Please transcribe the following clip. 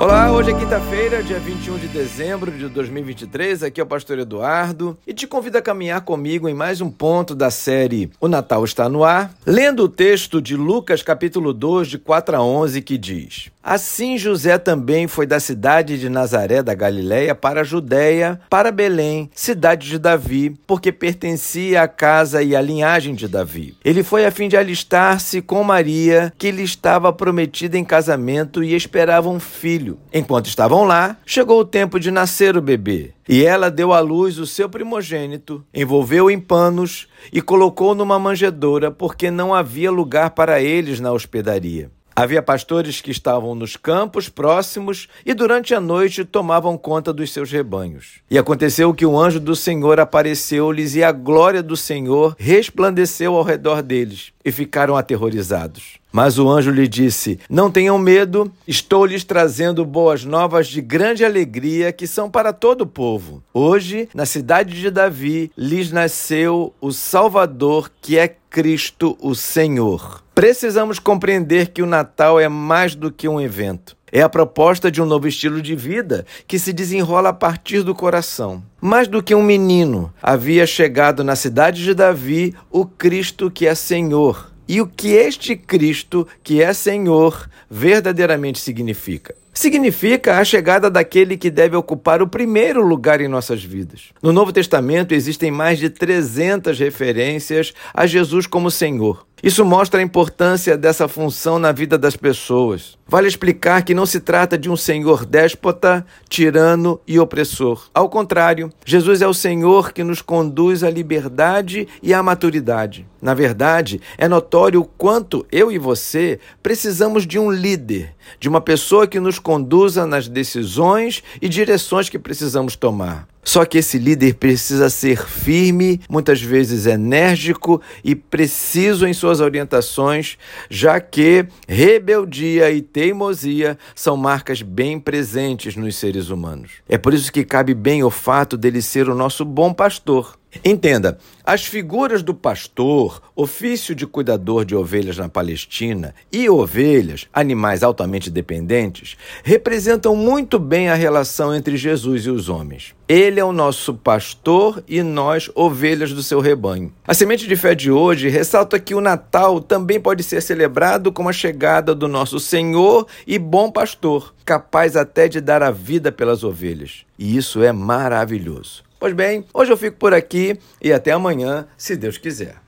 Olá, hoje é quinta-feira, dia 21 de dezembro de 2023. Aqui é o pastor Eduardo e te convido a caminhar comigo em mais um ponto da série O Natal está no ar, lendo o texto de Lucas, capítulo 2, de 4 a 11, que diz: Assim José também foi da cidade de Nazaré da Galiléia para a Judéia, para Belém, cidade de Davi, porque pertencia à casa e à linhagem de Davi. Ele foi a fim de alistar-se com Maria, que lhe estava prometida em casamento e esperava um filho. Enquanto estavam lá, chegou o tempo de nascer o bebê. E ela deu à luz o seu primogênito, envolveu em panos e colocou numa manjedoura, porque não havia lugar para eles na hospedaria. Havia pastores que estavam nos campos próximos e durante a noite tomavam conta dos seus rebanhos. E aconteceu que o anjo do Senhor apareceu-lhes e a glória do Senhor resplandeceu ao redor deles e ficaram aterrorizados. Mas o anjo lhe disse: Não tenham medo, estou lhes trazendo boas novas de grande alegria que são para todo o povo. Hoje, na cidade de Davi, lhes nasceu o Salvador, que é Cristo o Senhor. Precisamos compreender que o Natal é mais do que um evento. É a proposta de um novo estilo de vida que se desenrola a partir do coração. Mais do que um menino, havia chegado na cidade de Davi o Cristo que é Senhor. E o que este Cristo, que é Senhor, verdadeiramente significa? Significa a chegada daquele que deve ocupar o primeiro lugar em nossas vidas. No Novo Testamento existem mais de 300 referências a Jesus como Senhor. Isso mostra a importância dessa função na vida das pessoas. Vale explicar que não se trata de um senhor déspota, tirano e opressor. Ao contrário, Jesus é o Senhor que nos conduz à liberdade e à maturidade. Na verdade, é notório o quanto eu e você precisamos de um líder, de uma pessoa que nos conduza nas decisões e direções que precisamos tomar. Só que esse líder precisa ser firme, muitas vezes enérgico e preciso em suas orientações, já que rebeldia e teimosia são marcas bem presentes nos seres humanos. É por isso que cabe bem o fato dele ser o nosso bom pastor. Entenda, as figuras do pastor, ofício de cuidador de ovelhas na Palestina, e ovelhas, animais altamente dependentes, representam muito bem a relação entre Jesus e os homens. Ele é o nosso pastor e nós, ovelhas do seu rebanho. A semente de fé de hoje ressalta que o Natal também pode ser celebrado com a chegada do nosso Senhor e bom pastor, capaz até de dar a vida pelas ovelhas. E isso é maravilhoso. Pois bem, hoje eu fico por aqui e até amanhã, se Deus quiser.